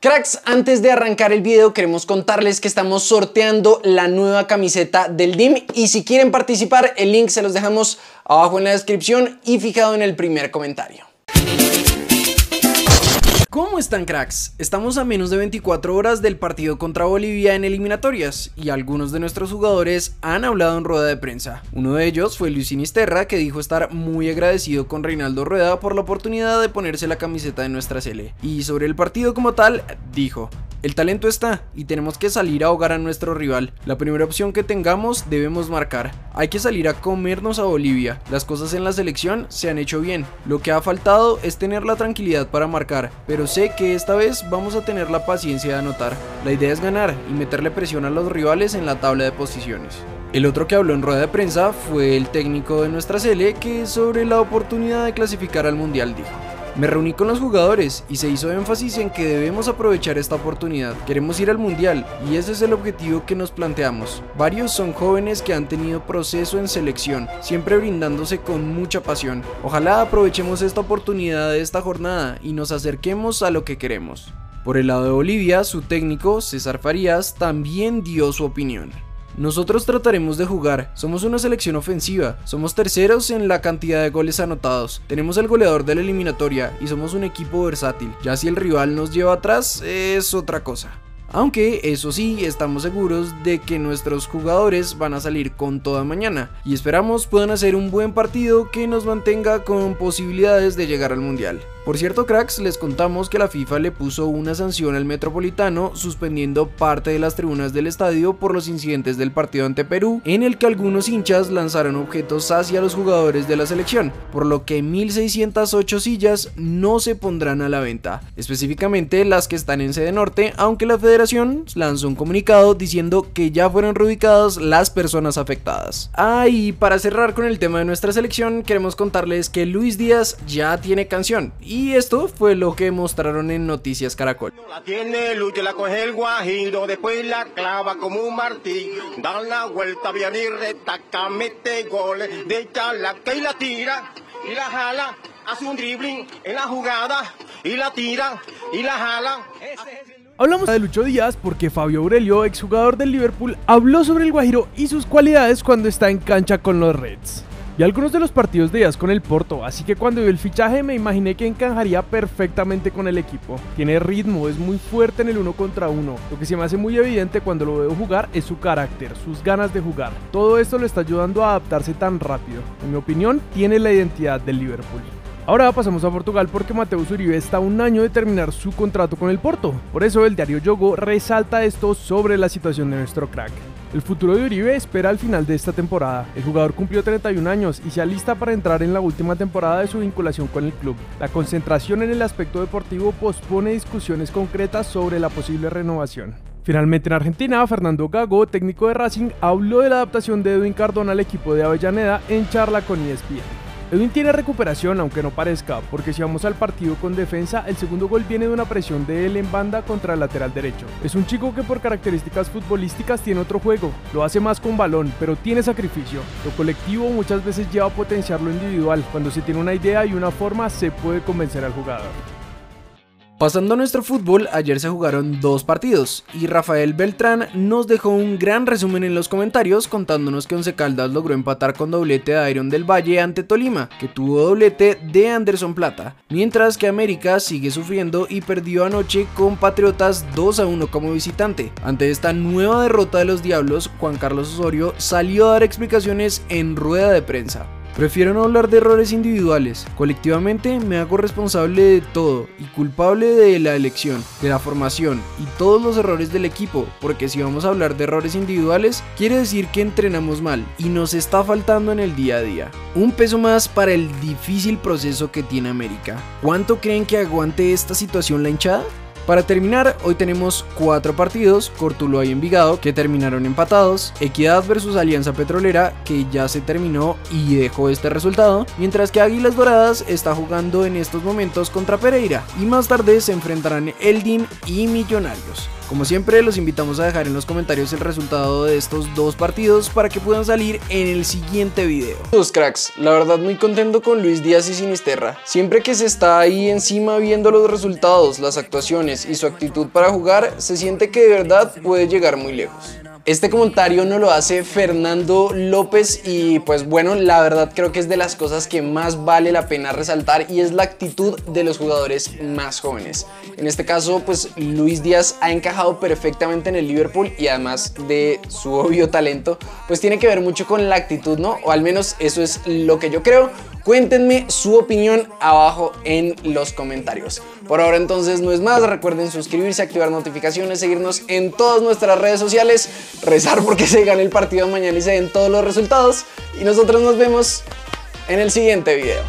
Cracks, antes de arrancar el video queremos contarles que estamos sorteando la nueva camiseta del DIM y si quieren participar el link se los dejamos abajo en la descripción y fijado en el primer comentario. ¿Cómo están cracks? Estamos a menos de 24 horas del partido contra Bolivia en eliminatorias y algunos de nuestros jugadores han hablado en rueda de prensa. Uno de ellos fue Luis Sinisterra que dijo estar muy agradecido con Reinaldo Rueda por la oportunidad de ponerse la camiseta de nuestra sele. Y sobre el partido como tal, dijo, el talento está y tenemos que salir a ahogar a nuestro rival. La primera opción que tengamos debemos marcar. Hay que salir a comernos a Bolivia. Las cosas en la selección se han hecho bien. Lo que ha faltado es tener la tranquilidad para marcar, pero sé que esta vez vamos a tener la paciencia de anotar. La idea es ganar y meterle presión a los rivales en la tabla de posiciones. El otro que habló en rueda de prensa fue el técnico de nuestra sele que sobre la oportunidad de clasificar al mundial dijo. Me reuní con los jugadores y se hizo énfasis en que debemos aprovechar esta oportunidad. Queremos ir al mundial y ese es el objetivo que nos planteamos. Varios son jóvenes que han tenido proceso en selección, siempre brindándose con mucha pasión. Ojalá aprovechemos esta oportunidad de esta jornada y nos acerquemos a lo que queremos. Por el lado de Bolivia, su técnico, César Farías, también dio su opinión. Nosotros trataremos de jugar, somos una selección ofensiva, somos terceros en la cantidad de goles anotados, tenemos el goleador de la eliminatoria y somos un equipo versátil, ya si el rival nos lleva atrás es otra cosa. Aunque eso sí, estamos seguros de que nuestros jugadores van a salir con toda mañana. Y esperamos puedan hacer un buen partido que nos mantenga con posibilidades de llegar al mundial. Por cierto cracks, les contamos que la FIFA le puso una sanción al Metropolitano suspendiendo parte de las tribunas del estadio por los incidentes del partido ante Perú, en el que algunos hinchas lanzaron objetos hacia los jugadores de la selección, por lo que 1608 sillas no se pondrán a la venta, específicamente las que están en sede norte, aunque la federación lanzó un comunicado diciendo que ya fueron reubicadas las personas afectadas. Ah, y para cerrar con el tema de nuestra selección, queremos contarles que Luis Díaz ya tiene canción y y esto fue lo que mostraron en Noticias Caracol. La tiene Lucho, la coge el guajiro, después la clava como un martillo. Da la vuelta bien y retaca, mete goles, de la que y la tira y la jala. Hace un dribbling en la jugada y la tira y la jala. Hablamos de Lucho Díaz porque Fabio Aurelio, exjugador del Liverpool, habló sobre el Guajiro y sus cualidades cuando está en cancha con los Reds y algunos de los partidos de Díaz con el Porto, así que cuando vi el fichaje me imaginé que encajaría perfectamente con el equipo. Tiene ritmo, es muy fuerte en el uno contra uno. Lo que se me hace muy evidente cuando lo veo jugar es su carácter, sus ganas de jugar. Todo esto lo está ayudando a adaptarse tan rápido. En mi opinión, tiene la identidad del Liverpool. Ahora pasamos a Portugal porque Mateus Uribe está un año de terminar su contrato con el Porto. Por eso el diario Yogo resalta esto sobre la situación de nuestro crack. El futuro de Uribe espera al final de esta temporada. El jugador cumplió 31 años y se alista para entrar en la última temporada de su vinculación con el club. La concentración en el aspecto deportivo pospone discusiones concretas sobre la posible renovación. Finalmente en Argentina, Fernando Gago, técnico de Racing, habló de la adaptación de Edwin Cardona al equipo de Avellaneda en charla con ESPN. Edwin tiene recuperación, aunque no parezca, porque si vamos al partido con defensa, el segundo gol viene de una presión de él en banda contra el lateral derecho. Es un chico que por características futbolísticas tiene otro juego, lo hace más con balón, pero tiene sacrificio. Lo colectivo muchas veces lleva a potenciar lo individual. Cuando se tiene una idea y una forma, se puede convencer al jugador. Pasando a nuestro fútbol, ayer se jugaron dos partidos y Rafael Beltrán nos dejó un gran resumen en los comentarios contándonos que Once Caldas logró empatar con doblete de Iron del Valle ante Tolima, que tuvo doblete de Anderson Plata, mientras que América sigue sufriendo y perdió anoche con Patriotas 2 a 1 como visitante. Ante esta nueva derrota de los Diablos, Juan Carlos Osorio salió a dar explicaciones en rueda de prensa. Prefiero no hablar de errores individuales. Colectivamente me hago responsable de todo y culpable de la elección, de la formación y todos los errores del equipo, porque si vamos a hablar de errores individuales, quiere decir que entrenamos mal y nos está faltando en el día a día. Un peso más para el difícil proceso que tiene América. ¿Cuánto creen que aguante esta situación la hinchada? Para terminar, hoy tenemos cuatro partidos, Cortuloa y Envigado, que terminaron empatados, Equidad versus Alianza Petrolera, que ya se terminó y dejó este resultado, mientras que Águilas Doradas está jugando en estos momentos contra Pereira, y más tarde se enfrentarán Eldin y Millonarios. Como siempre, los invitamos a dejar en los comentarios el resultado de estos dos partidos para que puedan salir en el siguiente video. Los cracks, la verdad muy contento con Luis Díaz y Sinisterra. Siempre que se está ahí encima viendo los resultados, las actuaciones y su actitud para jugar, se siente que de verdad puede llegar muy lejos. Este comentario no lo hace Fernando López y pues bueno, la verdad creo que es de las cosas que más vale la pena resaltar y es la actitud de los jugadores más jóvenes. En este caso, pues Luis Díaz ha encajado perfectamente en el Liverpool y además de su obvio talento, pues tiene que ver mucho con la actitud, ¿no? O al menos eso es lo que yo creo. Cuéntenme su opinión abajo en los comentarios. Por ahora entonces no es más, recuerden suscribirse, activar notificaciones, seguirnos en todas nuestras redes sociales, rezar porque se gane el partido mañana y se den todos los resultados y nosotros nos vemos en el siguiente video.